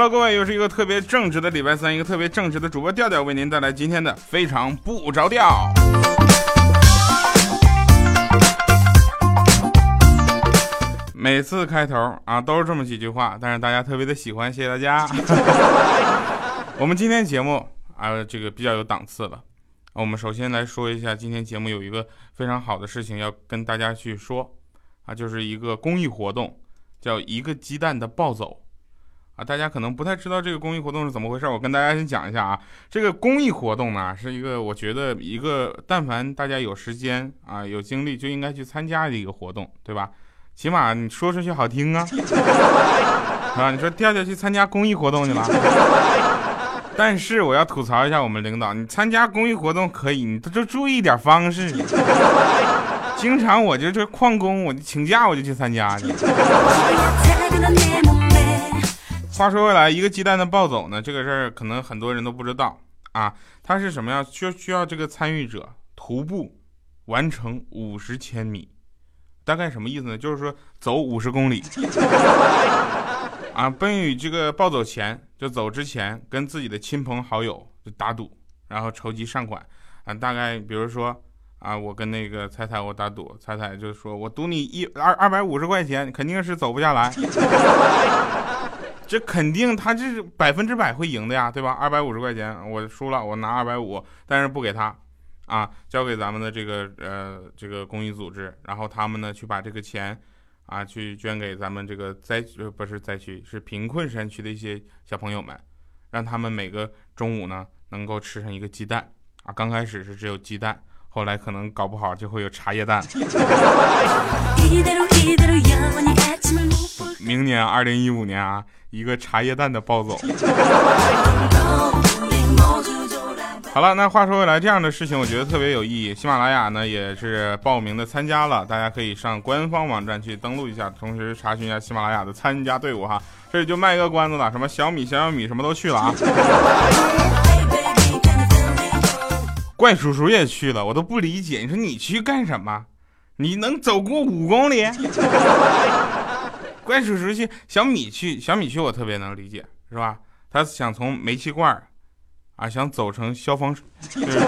Hello，各位，又是一个特别正直的礼拜三，一个特别正直的主播调调为您带来今天的非常不着调。每次开头啊都是这么几句话，但是大家特别的喜欢，谢谢大家。我们今天节目啊，这个比较有档次了。我们首先来说一下，今天节目有一个非常好的事情要跟大家去说啊，就是一个公益活动，叫一个鸡蛋的暴走啊。大家可能不太知道这个公益活动是怎么回事，我跟大家先讲一下啊。这个公益活动呢，是一个我觉得一个但凡大家有时间啊有精力就应该去参加的一个活动，对吧？起码你说出去好听啊，啊，你说调调去参加公益活动去了，但是我要吐槽一下我们领导，你参加公益活动可以，你就注意点方式。经常我就这旷工，我就请假我就去参加去。话说回来，一个鸡蛋的暴走呢，这个事儿可能很多人都不知道啊，它是什么样？需需要这个参与者徒步完成五十千米。大概什么意思呢？就是说走五十公里，啊，奔宇这个暴走前，就走之前，跟自己的亲朋好友就打赌，然后筹集善款，啊，大概比如说啊，我跟那个彩彩我打赌，彩彩就说我赌你一二二百五十块钱，肯定是走不下来，这肯定他这是百分之百会赢的呀，对吧？二百五十块钱我输了，我拿二百五，但是不给他。啊，交给咱们的这个呃这个公益组织，然后他们呢去把这个钱啊去捐给咱们这个灾呃不是灾区是贫困山区的一些小朋友们，让他们每个中午呢能够吃上一个鸡蛋啊。刚开始是只有鸡蛋，后来可能搞不好就会有茶叶蛋。明年二零一五年啊，一个茶叶蛋的暴走。好了，那话说回来，这样的事情我觉得特别有意义。喜马拉雅呢也是报名的参加了，大家可以上官方网站去登录一下，同时查询一下喜马拉雅的参加队伍哈。这里就卖一个关子了，什么小米、小小米什么都去了啊。怪叔叔也去了，我都不理解，你说你去干什么？你能走过五公里？怪叔叔去，小米去，小米去我特别能理解，是吧？他想从煤气罐。啊，想走成消防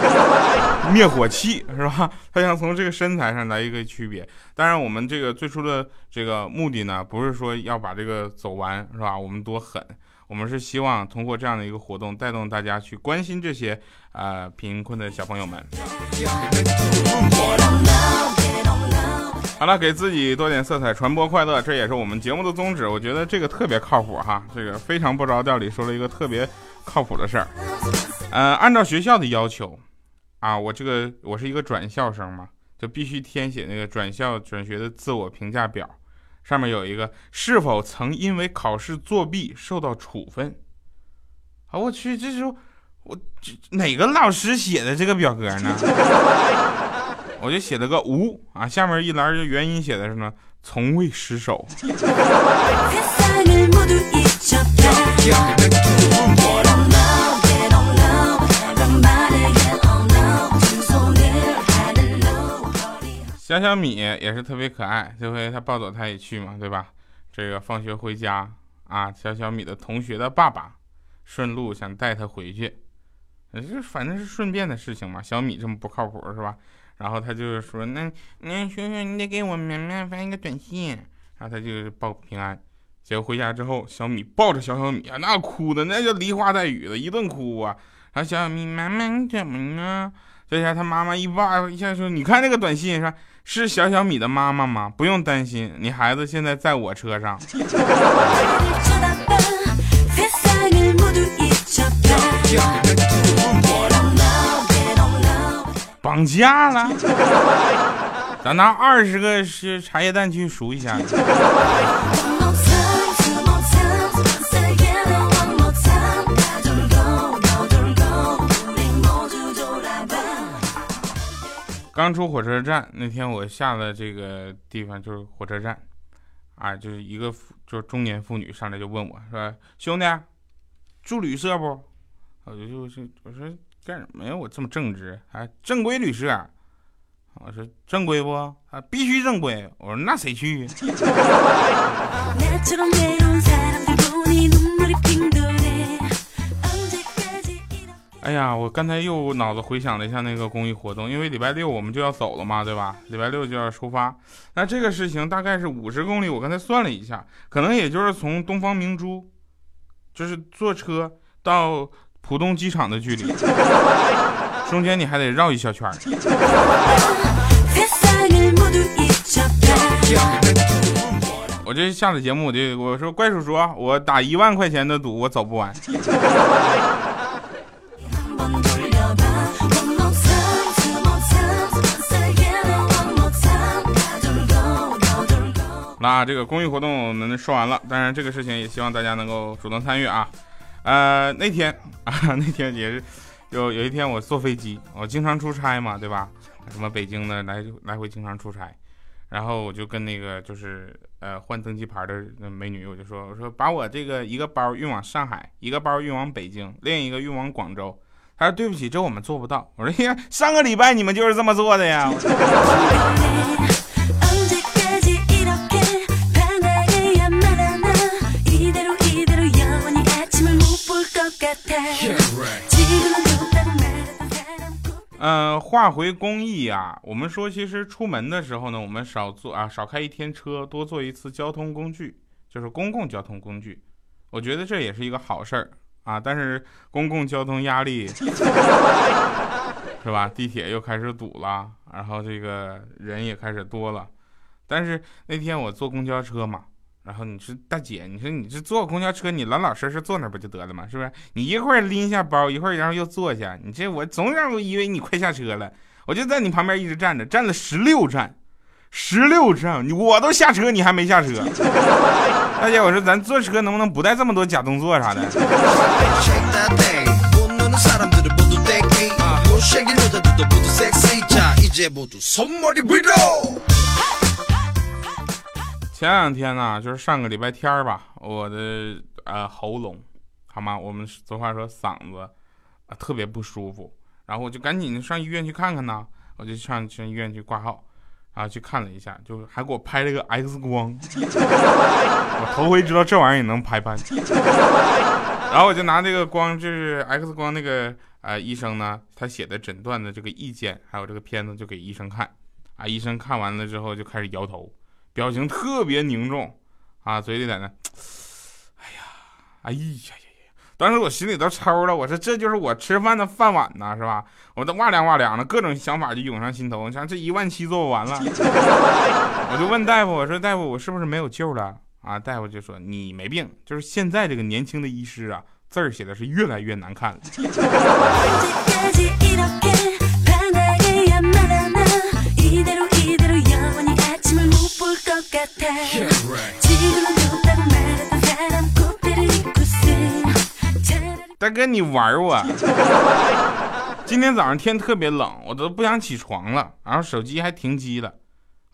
灭火器是吧？他想从这个身材上来一个区别。当然，我们这个最初的这个目的呢，不是说要把这个走完是吧？我们多狠，我们是希望通过这样的一个活动，带动大家去关心这些啊贫困的小朋友们。好了，给自己多点色彩，传播快乐，这也是我们节目的宗旨。我觉得这个特别靠谱哈，这个非常不着调里说了一个特别靠谱的事儿。呃，按照学校的要求，啊，我这个我是一个转校生嘛，就必须填写那个转校转学的自我评价表，上面有一个是否曾因为考试作弊受到处分。啊，我去，这是我这哪个老师写的这个表格呢？我就写了个无啊，下面一栏就原因写的是呢，从未失手。小小米也是特别可爱，这回他抱走他也去嘛，对吧？这个放学回家啊，小小米的同学的爸爸顺路想带他回去，这反正是顺便的事情嘛。小米这么不靠谱是吧？然后他就是说，那那熊熊你得给我绵绵发一个短信，然后他就报平安。结果回家之后，小米抱着小小米啊，那哭的那叫梨花带雨的，一顿哭啊。然后小小米妈妈你怎么了？这下他妈妈一抱一下说，你看这个短信说是小小米的妈妈吗？不用担心，你孩子现在在我车上。涨价了，咱拿二十个是茶叶蛋去数一下。刚出火车站那天，我下了这个地方就是火车站，啊，就是一个就是中年妇女上来就问我说：“兄弟，住旅社不？”我就就是我说。干什么呀？我这么正直，还正规旅社。我说正规不？啊，必须正规。我说那谁去？哎呀，我刚才又脑子回想了一下那个公益活动，因为礼拜六我们就要走了嘛，对吧？礼拜六就要出发。那这个事情大概是五十公里，我刚才算了一下，可能也就是从东方明珠，就是坐车到浦东机场的距离，中间你还得绕一小圈。我这下了节目，我就我说怪叔叔，我打一万块钱的赌，我走不完。那这个公益活动我们说完了，当然这个事情也希望大家能够主动参与啊。呃，那天啊，那天也是有有一天我坐飞机，我经常出差嘛，对吧？什么北京的来来回经常出差，然后我就跟那个就是呃换登机牌的美女，我就说我说把我这个一个包运往上海，一个包运往北京，另一个运往广州。他说对不起，这我们做不到。我说呀，上个礼拜你们就是这么做的呀。呃，话回公益啊，我们说其实出门的时候呢，我们少坐啊，少开一天车，多坐一次交通工具，就是公共交通工具。我觉得这也是一个好事儿啊。但是公共交通压力 是吧？地铁又开始堵了，然后这个人也开始多了。但是那天我坐公交车嘛。然后你说大姐，你说你这坐公交车，你老老实实坐那不就得了吗？是不是？你一会儿拎下包，一会儿然后又坐下，你这我总让我以为你快下车了，我就在你旁边一直站着，站了十六站，十六站，我都下车，你还没下车。大姐，我说咱坐车能不能不带这么多假动作啥的？前两天呢，就是上个礼拜天儿吧，我的呃喉咙，好吗？我们俗话说嗓子啊特别不舒服，然后我就赶紧上医院去看看呢。我就上上医院去挂号，然后去看了一下，就还给我拍了个 X 光。我头回知道这玩意儿也能拍拍。然后我就拿这个光，就是 X 光那个呃医生呢，他写的诊断的这个意见，还有这个片子就给医生看。啊，医生看完了之后就开始摇头。表情特别凝重，啊，嘴里在那，哎呀，哎呀呀呀！当时我心里都抽了，我说这就是我吃饭的饭碗呐，是吧？我都哇凉哇凉的，各种想法就涌上心头。你像这一万七做不完了，我就问大夫，我说大夫，我是不是没有救了？啊，大夫就说你没病，就是现在这个年轻的医师啊，字儿写的是越来越难看了。大哥，你玩我！今天早上天特别冷，我都不想起床了，然后手机还停机了。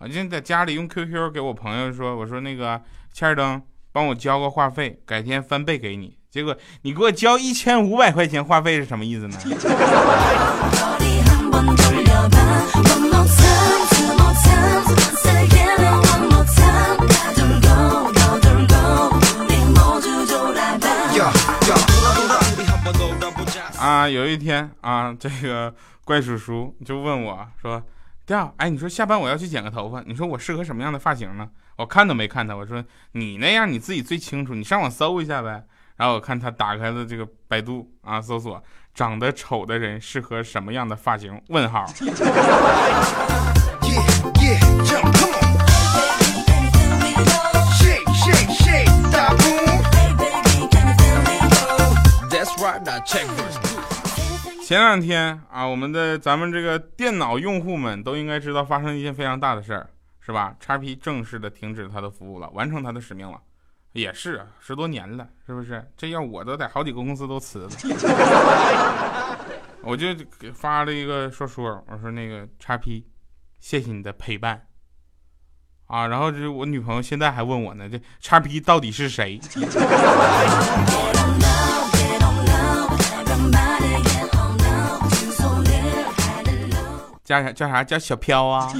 我今天在家里用 QQ 给我朋友说，我说那个欠儿灯，帮我交个话费，改天翻倍给你。结果你给我交一千五百块钱话费是什么意思呢？啊，有一天啊，这个怪叔叔就问我说：“调，哎，你说下班我要去剪个头发，你说我适合什么样的发型呢？”我看都没看他，我说：“你那样你自己最清楚，你上网搜一下呗。”然后我看他打开了这个百度啊，搜索长得丑的人适合什么样的发型？问号。前两天啊，我们的咱们这个电脑用户们都应该知道发生一件非常大的事儿，是吧？叉 P 正式的停止它的服务了，完成它的使命了。也是，十多年了，是不是？这要我都在好几个公司都辞了。我就给发了一个说说，我说那个叉 P，谢谢你的陪伴啊。然后这我女朋友现在还问我呢，这叉 P 到底是谁？叫啥叫啥叫小飘啊？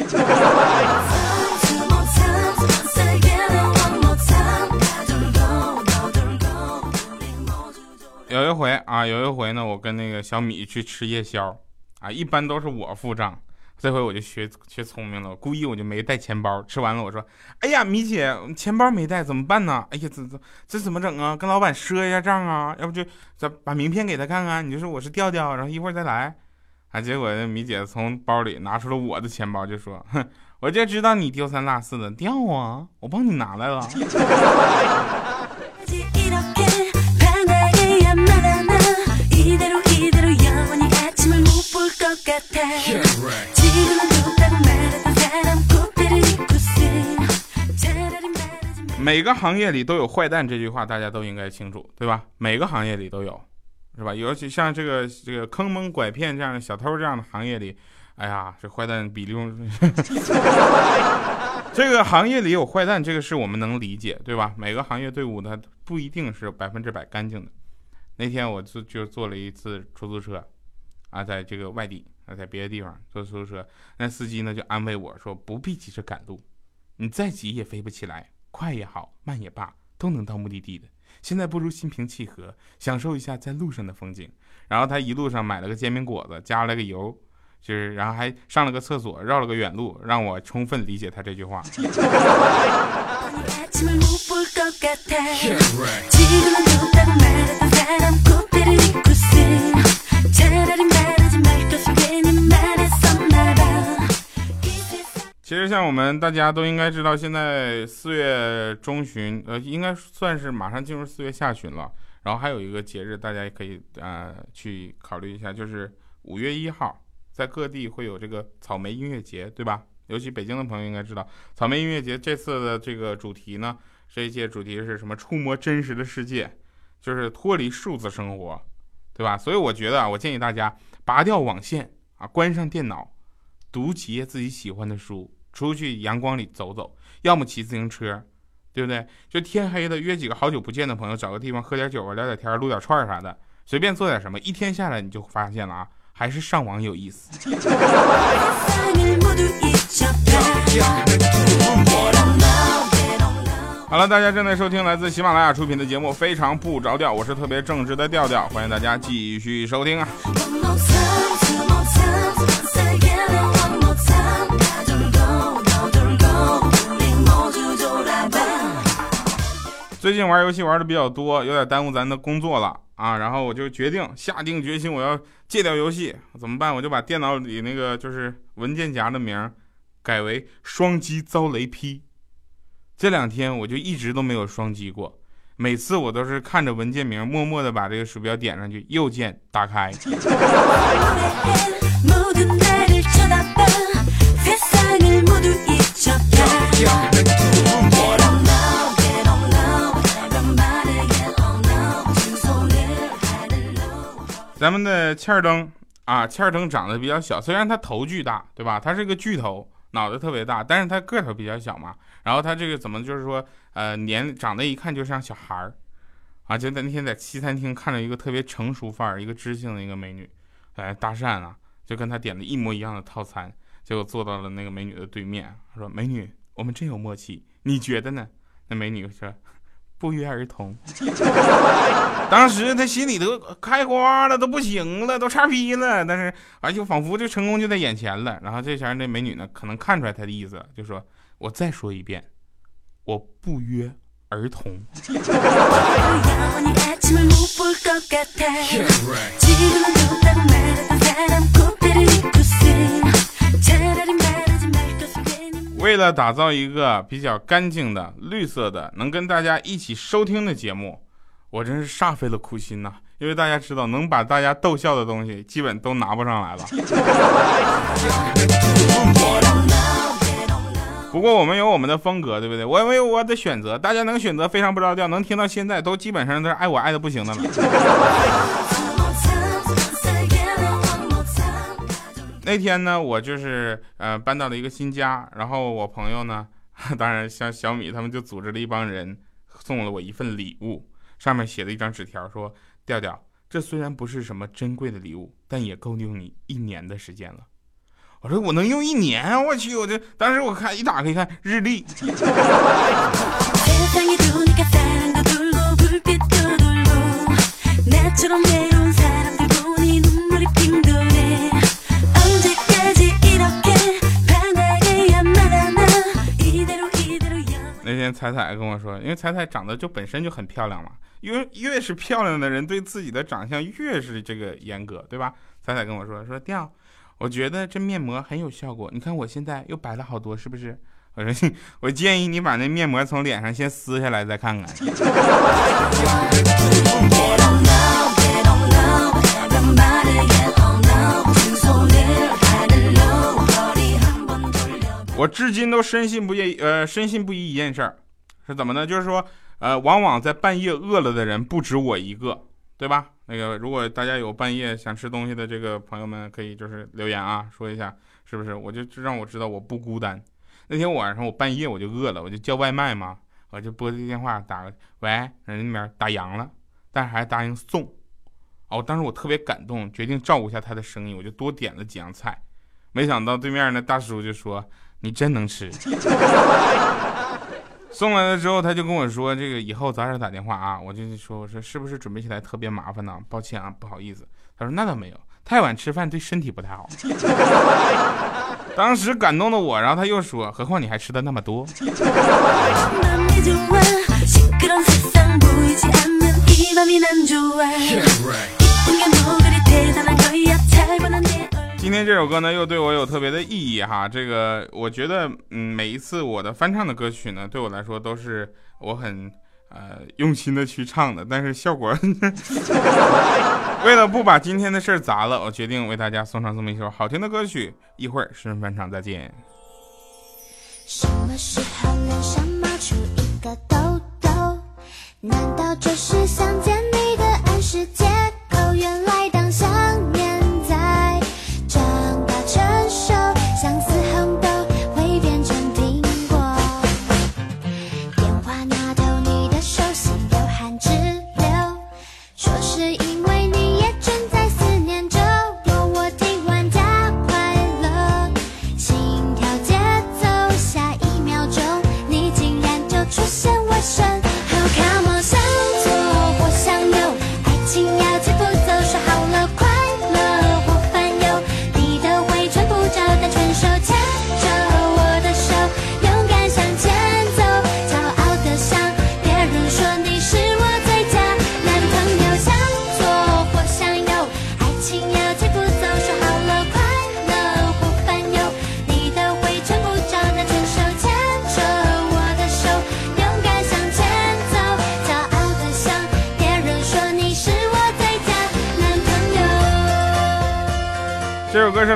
有一回啊，有一回呢，我跟那个小米去吃夜宵啊，一般都是我付账。这回我就学学聪明了，故意我就没带钱包。吃完了我说：“哎呀，米姐，钱包没带怎么办呢？哎呀，这这这怎么整啊？跟老板赊一下账啊？要不就咱把名片给他看看，你就说我是调调，然后一会儿再来。”啊，结果米姐从包里拿出了我的钱包，就说：“哼，我就知道你丢三落四的，掉啊，我帮你拿来了。”每个行业里都有坏蛋，这句话大家都应该清楚，对吧？每个行业里都有，是吧？尤其像这个这个坑蒙拐骗这样的小偷这样的行业里，哎呀，这坏蛋比例，这个行业里有坏蛋，这个是我们能理解，对吧？每个行业队伍它不一定是百分之百干净的。那天我就就坐了一次出租车，啊，在这个外地啊，在别的地方坐出租车，那司机呢就安慰我说：“不必急着赶路，你再急也飞不起来。”快也好，慢也罢，都能到目的地的。现在不如心平气和，享受一下在路上的风景。然后他一路上买了个煎饼果子，加了个油，就是然后还上了个厕所，绕了个远路，让我充分理解他这句话。其实像我们大家都应该知道，现在四月中旬，呃，应该算是马上进入四月下旬了。然后还有一个节日，大家也可以呃去考虑一下，就是五月一号，在各地会有这个草莓音乐节，对吧？尤其北京的朋友应该知道，草莓音乐节这次的这个主题呢，这一届主题是什么？触摸真实的世界，就是脱离数字生活，对吧？所以我觉得啊，我建议大家拔掉网线啊，关上电脑，读几页自己喜欢的书。出去阳光里走走，要么骑自行车，对不对？就天黑了，约几个好久不见的朋友，找个地方喝点酒啊，聊点天，撸点串啥的，随便做点什么，一天下来你就发现了啊，还是上网有意思。好了，大家正在收听来自喜马拉雅出品的节目《非常不着调》，我是特别正直的调调，欢迎大家继续收听啊。最近玩游戏玩的比较多，有点耽误咱的工作了啊。然后我就决定下定决心，我要戒掉游戏，怎么办？我就把电脑里那个就是文件夹的名改为双击遭雷劈。这两天我就一直都没有双击过，每次我都是看着文件名，默默的把这个鼠标点上去，右键打开。咱们的欠儿灯啊，欠儿灯长得比较小，虽然它头巨大，对吧？它是个巨头，脑袋特别大，但是它个头比较小嘛。然后它这个怎么就是说，呃，年长得一看就像小孩儿啊。就在那天在西餐厅看到一个特别成熟范儿、一个知性的一个美女，来搭讪啊，就跟她点的一模一样的套餐，结果坐到了那个美女的对面，说：“美女，我们真有默契，你觉得呢？”那美女说。不约而同，当时他心里都开花了，都不行了，都叉逼了。但是，哎，就仿佛这成功就在眼前了。然后这前那美女呢，可能看出来他的意思，就说：“我再说一遍，我不约而同。”为了打造一个比较干净的、绿色的、能跟大家一起收听的节目，我真是煞费了苦心呐！因为大家知道，能把大家逗笑的东西，基本都拿不上来了。不过我们有我们的风格，对不对？我有我的选择，大家能选择非常不着调，能听到现在，都基本上都是爱我爱的不行的了。那天呢，我就是呃搬到了一个新家，然后我朋友呢，当然像小米他们就组织了一帮人，送了我一份礼物，上面写了一张纸条，说调调，这虽然不是什么珍贵的礼物，但也够用你一年的时间了。我说我能用一年？我去，我这当时我看一打开一看日历。那天彩彩跟我说，因为彩彩长得就本身就很漂亮嘛，因为越是漂亮的人，对自己的长相越是这个严格，对吧？彩彩跟我说说调，我觉得这面膜很有效果，你看我现在又白了好多，是不是？我说 我建议你把那面膜从脸上先撕下来再看看。我至今都深信不疑，呃，深信不疑一件事儿，是怎么呢？就是说，呃，往往在半夜饿了的人不止我一个，对吧？那个，如果大家有半夜想吃东西的这个朋友们，可以就是留言啊，说一下是不是？我就让我知道我不孤单。那天晚上我半夜我就饿了，我就叫外卖嘛，我就拨这电话打喂，人那边打烊了，但是还答应送。哦，当时我特别感动，决定照顾一下他的生意，我就多点了几样菜。没想到对面那大叔就说。你真能吃！送来了之后，他就跟我说：“这个以后早点打电话啊。”我就说：“我说是不是准备起来特别麻烦呢？抱歉啊，不好意思。”他说：“那倒没有，太晚吃饭对身体不太好。”当时感动的我，然后他又说：“何况你还吃的那么多。”天这首歌呢，又对我有特别的意义哈。这个我觉得，嗯，每一次我的翻唱的歌曲呢，对我来说都是我很呃用心的去唱的。但是效果，为了不把今天的事儿砸了，我决定为大家送上这么一首好听的歌曲。一会儿诗人翻唱再见。什么时候脸上冒出一个痘痘？难道这是想见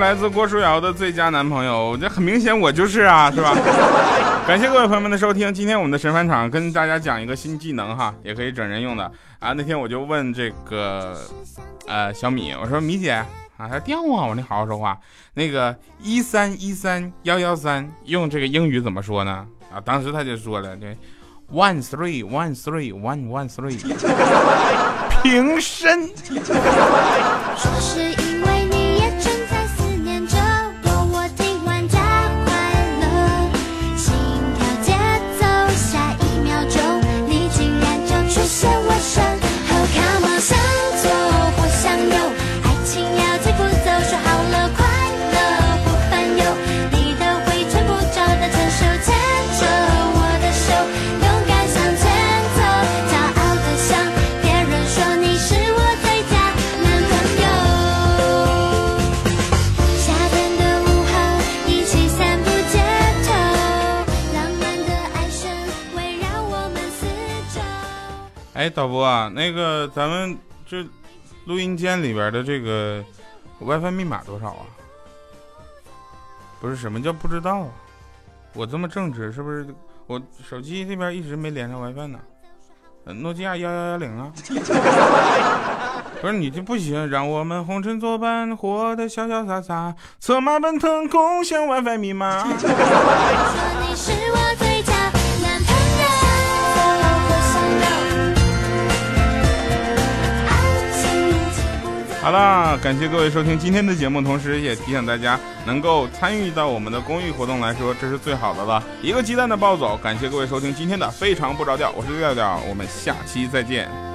来自郭书瑶的《最佳男朋友》，这很明显我就是啊，是吧？感谢各位朋友们的收听，今天我们的神返场跟大家讲一个新技能哈，也可以整人用的啊。那天我就问这个呃小米，我说米姐啊，他掉啊，我说你好好说话，那个一三一三幺幺三用这个英语怎么说呢？啊，当时他就说了，对，one three one three one one three，平身。哎，导播啊，那个咱们这录音间里边的这个 WiFi 密码多少啊？不是什么叫不知道啊？我这么正直，是不是？我手机这边一直没连上 WiFi 呢。诺基亚幺幺幺零啊。不是你这不行，让我们红尘作伴，活得潇潇洒洒，策马奔腾，共享 WiFi 密码。好了，感谢各位收听今天的节目，同时也提醒大家，能够参与到我们的公益活动来说，这是最好的了。一个鸡蛋的暴走，感谢各位收听今天的非常不着调，我是调调，我们下期再见。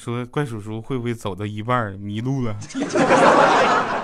说怪叔叔会不会走到一半迷路了？